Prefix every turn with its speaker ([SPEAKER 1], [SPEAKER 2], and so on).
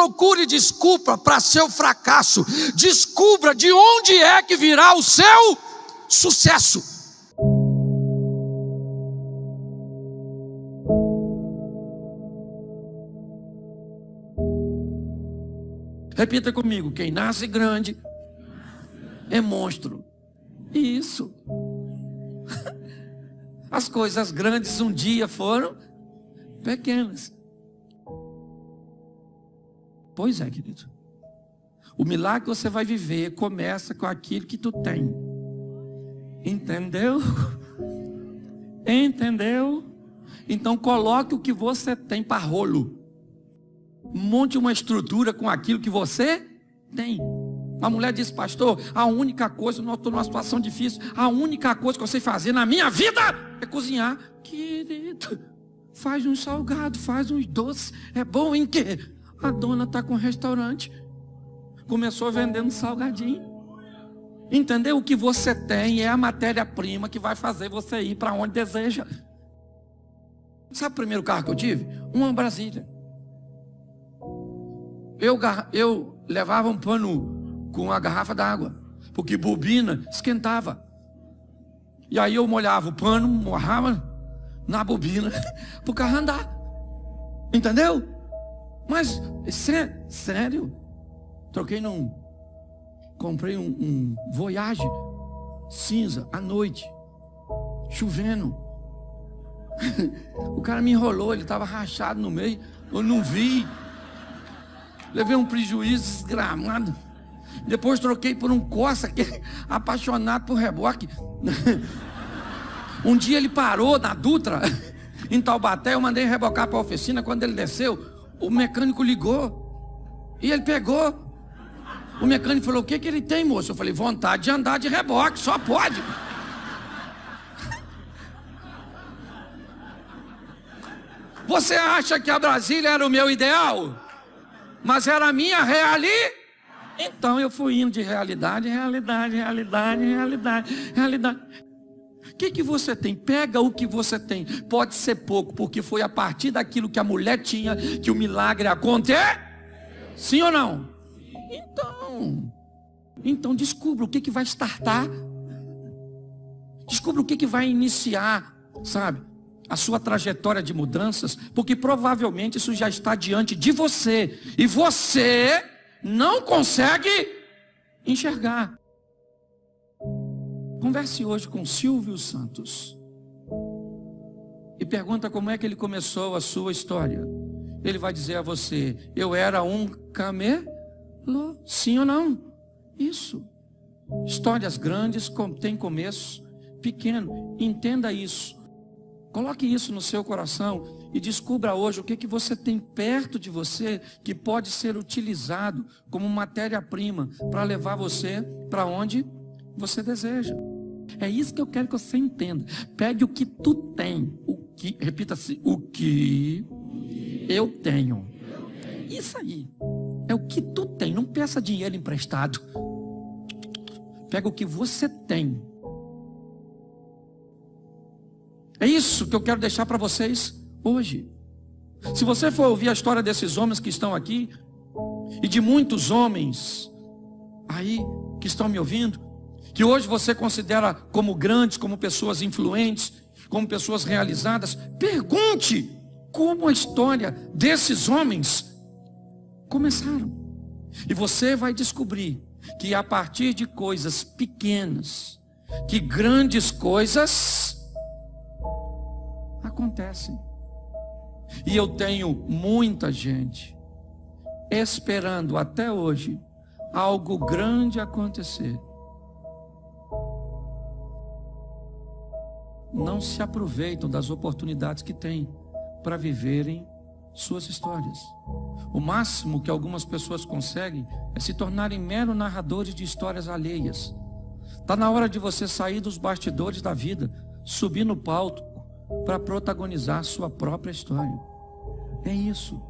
[SPEAKER 1] procure desculpa para seu fracasso. Descubra de onde é que virá o seu sucesso. Repita comigo: quem nasce grande é monstro. Isso. As coisas grandes um dia foram pequenas. Pois é, querido. O milagre que você vai viver começa com aquilo que tu tem. Entendeu? Entendeu? Então coloque o que você tem para rolo. Monte uma estrutura com aquilo que você tem. A mulher disse, pastor, a única coisa, eu estou numa situação difícil, a única coisa que eu sei fazer na minha vida é cozinhar. Querido, faz um salgado, faz uns doces. É bom em quê? A dona está com um restaurante. Começou vendendo salgadinho. Entendeu? O que você tem é a matéria-prima que vai fazer você ir para onde deseja. Sabe o primeiro carro que eu tive? Uma Brasília. Eu, eu levava um pano com uma garrafa d'água, porque bobina esquentava. E aí eu molhava o pano, morrava na bobina, para o carro andar. Entendeu? Mas, sério, troquei num. Comprei um, um Voyage cinza à noite, chovendo. o cara me enrolou, ele estava rachado no meio, eu não vi. Levei um prejuízo desgramado. Depois troquei por um Corsa, que é apaixonado por reboque. Um dia ele parou na Dutra, em Taubaté, eu mandei rebocar para a oficina. Quando ele desceu, o mecânico ligou. E ele pegou. O mecânico falou: O que, que ele tem, moço? Eu falei: Vontade de andar de reboque, só pode. Você acha que a Brasília era o meu ideal? Mas era a minha realidade. Então eu fui indo de realidade, realidade, realidade, realidade, realidade. O que, que você tem? Pega o que você tem. Pode ser pouco, porque foi a partir daquilo que a mulher tinha que o milagre aconteceu. Sim ou não? Então, então descubra o que, que vai startar. Descubra o que, que vai iniciar, sabe? A sua trajetória de mudanças, porque provavelmente isso já está diante de você. E você não consegue enxergar. Converse hoje com Silvio Santos e pergunta como é que ele começou a sua história. Ele vai dizer a você: Eu era um camelo? Sim ou não? Isso. Histórias grandes têm começo pequeno. Entenda isso. Coloque isso no seu coração e descubra hoje o que, que você tem perto de você que pode ser utilizado como matéria-prima para levar você para onde você deseja. É isso que eu quero que você entenda. Pegue o que tu tem, o que, repita-se, o que eu tenho. Isso aí. É o que tu tem. Não peça dinheiro emprestado. Pega o que você tem. É isso que eu quero deixar para vocês hoje. Se você for ouvir a história desses homens que estão aqui, e de muitos homens aí que estão me ouvindo, que hoje você considera como grandes, como pessoas influentes, como pessoas realizadas, pergunte como a história desses homens começaram. E você vai descobrir que a partir de coisas pequenas, que grandes coisas acontecem. E eu tenho muita gente esperando até hoje algo grande acontecer. Não se aproveitam das oportunidades que têm para viverem suas histórias. O máximo que algumas pessoas conseguem é se tornarem mero narradores de histórias alheias. Está na hora de você sair dos bastidores da vida, subir no palco para protagonizar sua própria história. É isso.